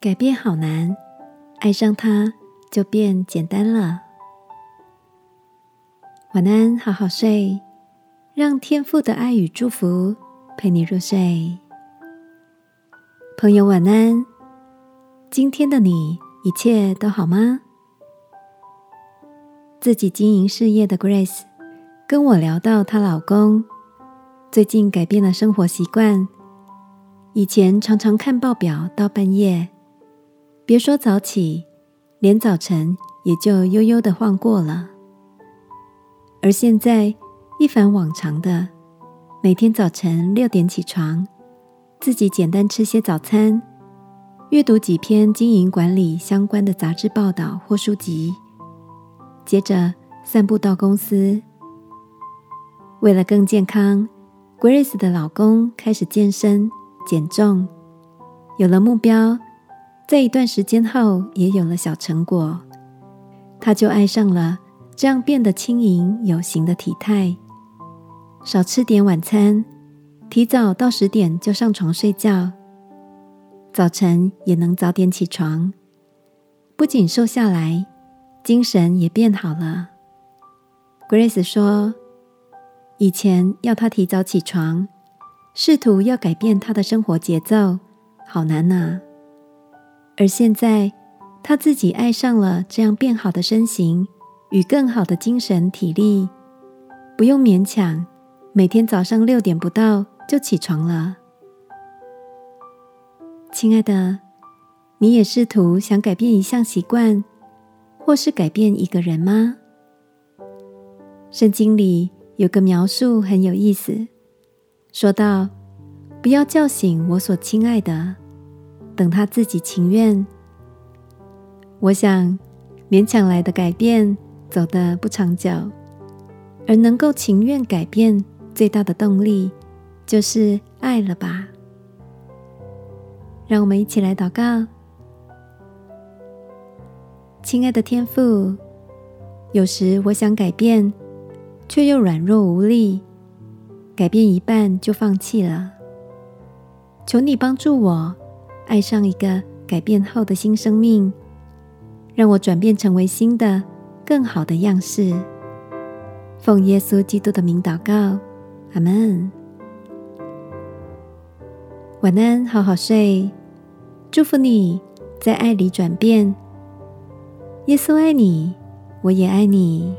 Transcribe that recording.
改变好难，爱上他就变简单了。晚安，好好睡，让天父的爱与祝福陪你入睡。朋友，晚安。今天的你一切都好吗？自己经营事业的 Grace 跟我聊到，她老公最近改变了生活习惯，以前常常看报表到半夜。别说早起，连早晨也就悠悠的晃过了。而现在一反往常的，每天早晨六点起床，自己简单吃些早餐，阅读几篇经营管理相关的杂志报道或书籍，接着散步到公司。为了更健康，Grace 的老公开始健身减重，有了目标。在一段时间后，也有了小成果，他就爱上了这样变得轻盈有型的体态。少吃点晚餐，提早到十点就上床睡觉，早晨也能早点起床，不仅瘦下来，精神也变好了。Grace 说：“以前要他提早起床，试图要改变他的生活节奏，好难呐。”而现在，他自己爱上了这样变好的身形与更好的精神体力，不用勉强，每天早上六点不到就起床了。亲爱的，你也试图想改变一项习惯，或是改变一个人吗？圣经里有个描述很有意思，说道：“不要叫醒我所亲爱的。”等他自己情愿，我想勉强来的改变走得不长久，而能够情愿改变最大的动力就是爱了吧？让我们一起来祷告，亲爱的天父，有时我想改变，却又软弱无力，改变一半就放弃了，求你帮助我。爱上一个改变后的新生命，让我转变成为新的、更好的样式。奉耶稣基督的名祷告，阿门。晚安，好好睡。祝福你在爱里转变。耶稣爱你，我也爱你。